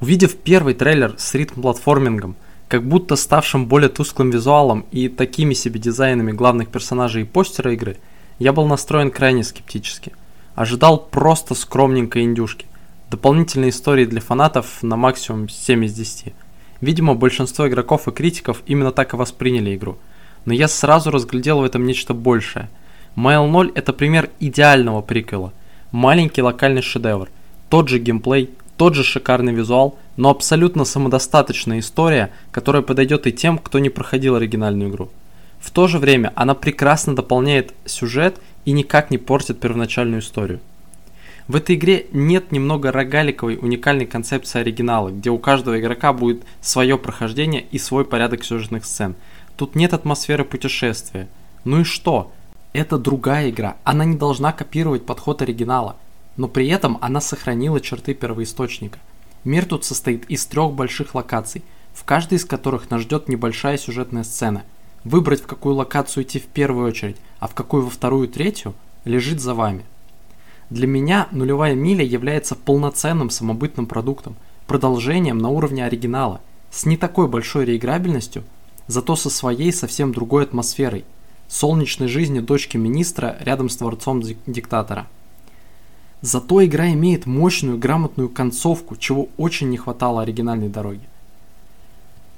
Увидев первый трейлер с ритм-платформингом, как будто ставшим более тусклым визуалом и такими себе дизайнами главных персонажей и постера игры, я был настроен крайне скептически. Ожидал просто скромненькой индюшки. Дополнительные истории для фанатов на максимум 7 из 10. Видимо, большинство игроков и критиков именно так и восприняли игру. Но я сразу разглядел в этом нечто большее. Mail 0 это пример идеального приквела. Маленький локальный шедевр. Тот же геймплей, тот же шикарный визуал, но абсолютно самодостаточная история, которая подойдет и тем, кто не проходил оригинальную игру. В то же время она прекрасно дополняет сюжет и никак не портит первоначальную историю. В этой игре нет немного рогаликовой уникальной концепции оригинала, где у каждого игрока будет свое прохождение и свой порядок сюжетных сцен. Тут нет атмосферы путешествия. Ну и что? Это другая игра, она не должна копировать подход оригинала – но при этом она сохранила черты первоисточника. Мир тут состоит из трех больших локаций, в каждой из которых нас ждет небольшая сюжетная сцена. Выбрать, в какую локацию идти в первую очередь, а в какую во вторую и третью, лежит за вами. Для меня нулевая миля является полноценным самобытным продуктом, продолжением на уровне оригинала, с не такой большой реиграбельностью, зато со своей совсем другой атмосферой, солнечной жизни дочки министра рядом с дворцом диктатора. Зато игра имеет мощную грамотную концовку, чего очень не хватало оригинальной дороги.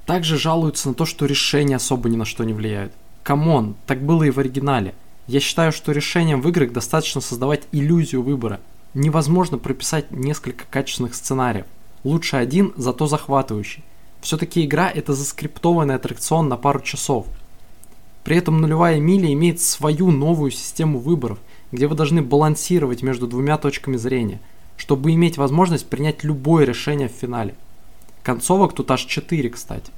Также жалуются на то, что решения особо ни на что не влияют. Come on, так было и в оригинале. Я считаю, что решением в играх достаточно создавать иллюзию выбора. Невозможно прописать несколько качественных сценариев. Лучше один, зато захватывающий. Все-таки игра это заскриптованный аттракцион на пару часов. При этом нулевая миля имеет свою новую систему выборов – где вы должны балансировать между двумя точками зрения, чтобы иметь возможность принять любое решение в финале. Концовок тут аж 4, кстати.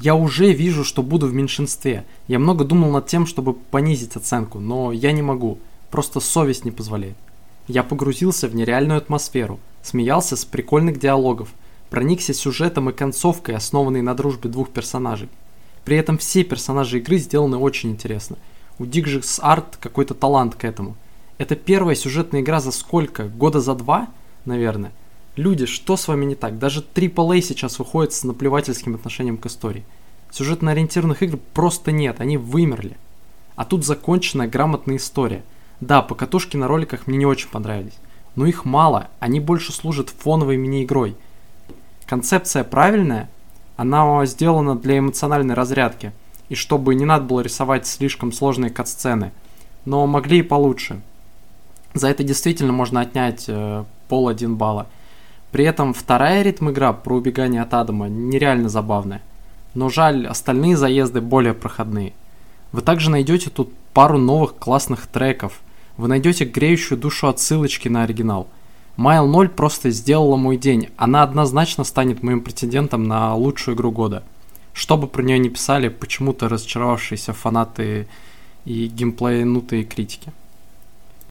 Я уже вижу, что буду в меньшинстве. Я много думал над тем, чтобы понизить оценку, но я не могу. Просто совесть не позволяет. Я погрузился в нереальную атмосферу, смеялся с прикольных диалогов, проникся сюжетом и концовкой, основанной на дружбе двух персонажей. При этом все персонажи игры сделаны очень интересно – у Digix Art какой-то талант к этому. Это первая сюжетная игра за сколько? Года за два, наверное. Люди, что с вами не так? Даже AAA сейчас выходит с наплевательским отношением к истории. Сюжетно-ориентированных игр просто нет, они вымерли. А тут законченная грамотная история. Да, покатушки на роликах мне не очень понравились. Но их мало, они больше служат фоновой мини-игрой. Концепция правильная, она сделана для эмоциональной разрядки – и чтобы не надо было рисовать слишком сложные кат-сцены. Но могли и получше. За это действительно можно отнять э, пол один балла. При этом вторая ритм-игра про убегание от Адама нереально забавная. Но жаль, остальные заезды более проходные. Вы также найдете тут пару новых классных треков. Вы найдете греющую душу отсылочки на оригинал. Майл 0 просто сделала мой день. Она однозначно станет моим претендентом на лучшую игру года что бы про нее не писали, почему-то разочаровавшиеся фанаты и геймплейнутые критики.